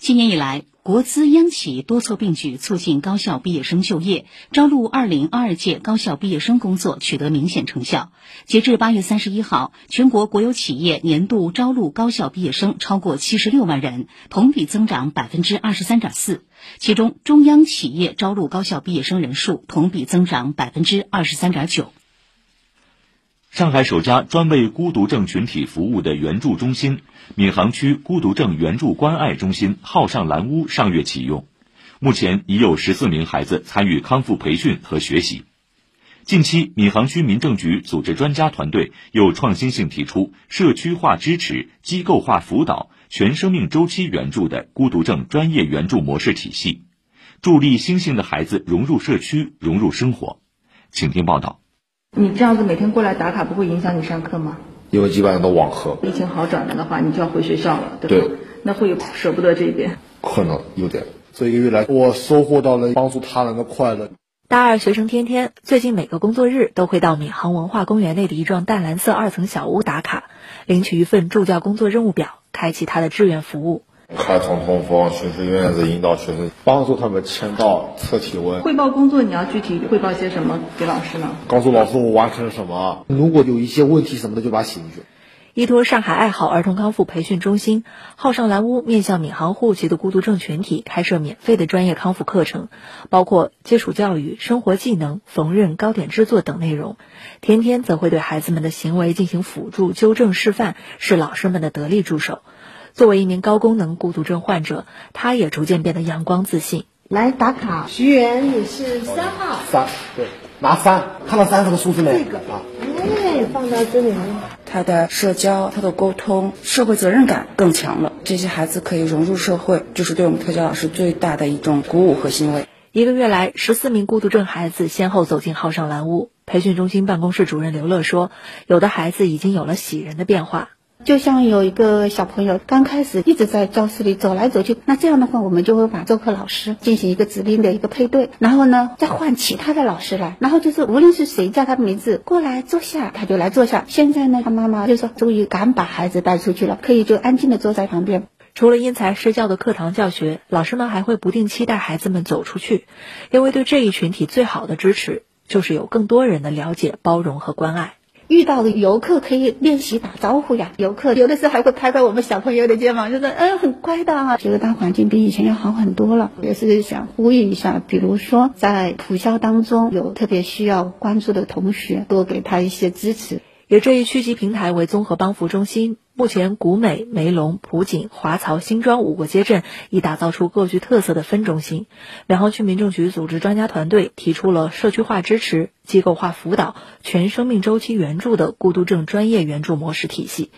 今年以来，国资央企多措并举，促进高校毕业生就业，招录二零二二届高校毕业生工作取得明显成效。截至八月三十一号，全国国有企业年度招录高校毕业生超过七十六万人，同比增长百分之二十三点四。其中，中央企业招录高校毕业生人数同比增长百分之二十三点九。上海首家专为孤独症群体服务的援助中心——闵行区孤独症援助关爱中心浩上蓝屋上月启用，目前已有十四名孩子参与康复培训和学习。近期，闵行区民政局组织专家团队又创新性提出社区化支持、机构化辅导、全生命周期援助的孤独症专业援助模式体系，助力星星的孩子融入社区、融入生活。请听报道。你这样子每天过来打卡，不会影响你上课吗？因为基本上都网课。疫情好转了的话，你就要回学校了，对吧？对。那会有舍不得这边？可能有点。这一个月来，我收获到了帮助他人的快乐。大二学生天天最近每个工作日都会到闵行文化公园内的一幢淡蓝色二层小屋打卡，领取一份助教工作任务表，开启他的志愿服务。开通通风，巡视院子，引导学生，帮助他们签到、测体温。汇报工作，你要具体汇报些什么给老师呢？告诉老师我完成了什么。如果有一些问题什么的，就把它写进去。依托上海爱好儿童康复培训中心，浩上蓝屋面向闵行户籍的孤独症群体开设免费的专业康复课程，包括接触教育、生活技能、缝纫、糕点制作等内容。天天则会对孩子们的行为进行辅助、纠正、示范，是老师们的得力助手。作为一名高功能孤独症患者，他也逐渐变得阳光自信。来打卡，徐源你是三号。三，对，拿三，看到三这个数字没？这个啊，哎，放到这里。他的社交、他的沟通、社会责任感更强了。这些孩子可以融入社会，就是对我们特教老师最大的一种鼓舞和欣慰。一个月来，十四名孤独症孩子先后走进浩上蓝屋。培训中心办公室主任刘乐说：“有的孩子已经有了喜人的变化。”就像有一个小朋友刚开始一直在教室里走来走去，那这样的话，我们就会把授课老师进行一个指令的一个配对，然后呢，再换其他的老师来，然后就是无论是谁叫他的名字过来坐下，他就来坐下。现在呢，他妈妈就说终于敢把孩子带出去了，可以就安静的坐在旁边。除了因材施教的课堂教学，老师们还会不定期带孩子们走出去，因为对这一群体最好的支持就是有更多人的了解、包容和关爱。遇到的游客可以练习打招呼呀，游客有的时候还会拍拍我们小朋友的肩膀，就说嗯很乖的啊。这个大环境比以前要好很多了，也是想呼吁一下，比如说在普校当中有特别需要关注的同学，多给他一些支持。以这一区级平台为综合帮扶中心，目前古美、梅陇、普锦、华漕、新庄五个街镇已打造出各具特色的分中心。闵行区民政局组织专家团队提出了社区化支持、机构化辅导、全生命周期援助的孤独症专业援助模式体系。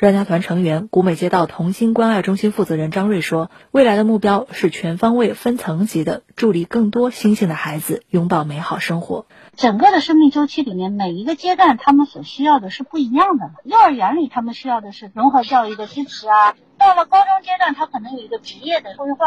专家团成员、古美街道童心关爱中心负责人张瑞说：“未来的目标是全方位、分层级的助力更多星星的孩子拥抱美好生活。整个的生命周期里面，每一个阶段他们所需要的是不一样的。幼儿园里他们需要的是融合教育的支持啊，到了高中阶段，他可能有一个职业的规划，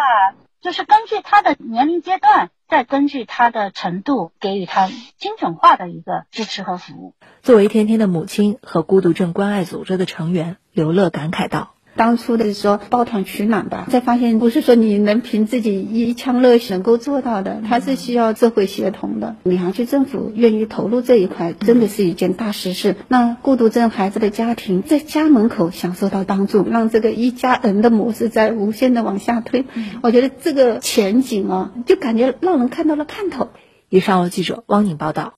就是根据他的年龄阶段。”再根据他的程度给予他精准化的一个支持和服务。作为天天的母亲和孤独症关爱组织的成员，刘乐感慨道。当初的是说抱团取暖吧，再发现不是说你能凭自己一腔热血能够做到的，它是需要社会协同的。闵行区政府愿意投入这一块，真的是一件大实事。那孤独症孩子的家庭在家门口享受到帮助，让这个一家人的模式在无限的往下推，我觉得这个前景啊，就感觉让人看到了看头。以上记者汪宁报道。